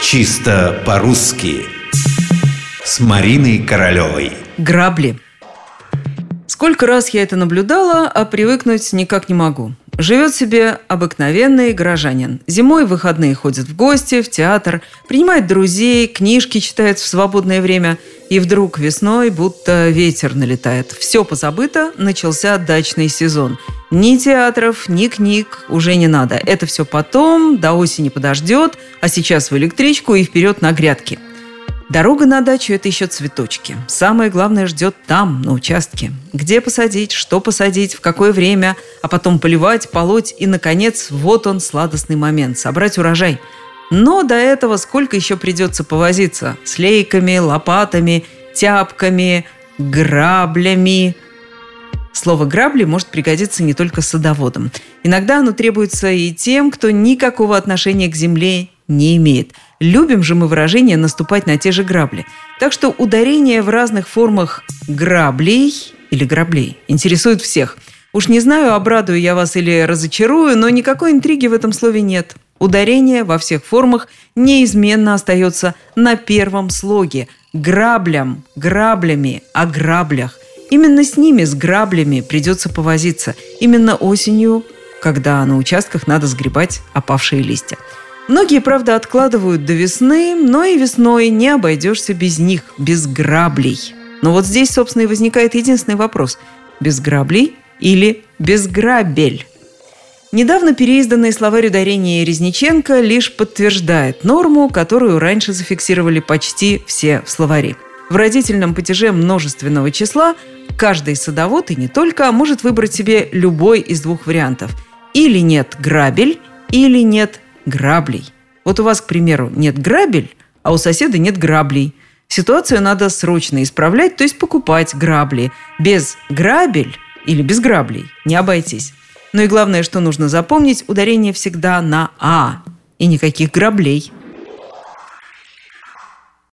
Чисто по-русски С Мариной Королевой Грабли. Сколько раз я это наблюдала, а привыкнуть никак не могу. Живет себе обыкновенный горожанин. Зимой в выходные ходит в гости, в театр, принимает друзей, книжки читает в свободное время. И вдруг весной будто ветер налетает. Все позабыто, начался дачный сезон. Ни театров, ни книг уже не надо. Это все потом, до осени подождет, а сейчас в электричку и вперед на грядки – Дорога на дачу – это еще цветочки. Самое главное ждет там, на участке. Где посадить, что посадить, в какое время, а потом поливать, полоть и, наконец, вот он, сладостный момент – собрать урожай. Но до этого сколько еще придется повозиться с лейками, лопатами, тяпками, граблями. Слово «грабли» может пригодиться не только садоводам. Иногда оно требуется и тем, кто никакого отношения к земле не имеет – Любим же мы выражение «наступать на те же грабли». Так что ударение в разных формах граблей или граблей интересует всех. Уж не знаю, обрадую я вас или разочарую, но никакой интриги в этом слове нет. Ударение во всех формах неизменно остается на первом слоге. Граблям, граблями, о граблях. Именно с ними, с граблями, придется повозиться. Именно осенью, когда на участках надо сгребать опавшие листья. Многие, правда, откладывают до весны, но и весной не обойдешься без них, без граблей. Но вот здесь, собственно, и возникает единственный вопрос. Без граблей или без грабель? Недавно переизданный словарь ударения Резниченко лишь подтверждает норму, которую раньше зафиксировали почти все в словаре. В родительном падеже множественного числа каждый садовод и не только может выбрать себе любой из двух вариантов. Или нет грабель, или нет граблей. Вот у вас, к примеру, нет грабель, а у соседа нет граблей. Ситуацию надо срочно исправлять, то есть покупать грабли. Без грабель или без граблей не обойтись. Ну и главное, что нужно запомнить, ударение всегда на «а» и никаких граблей –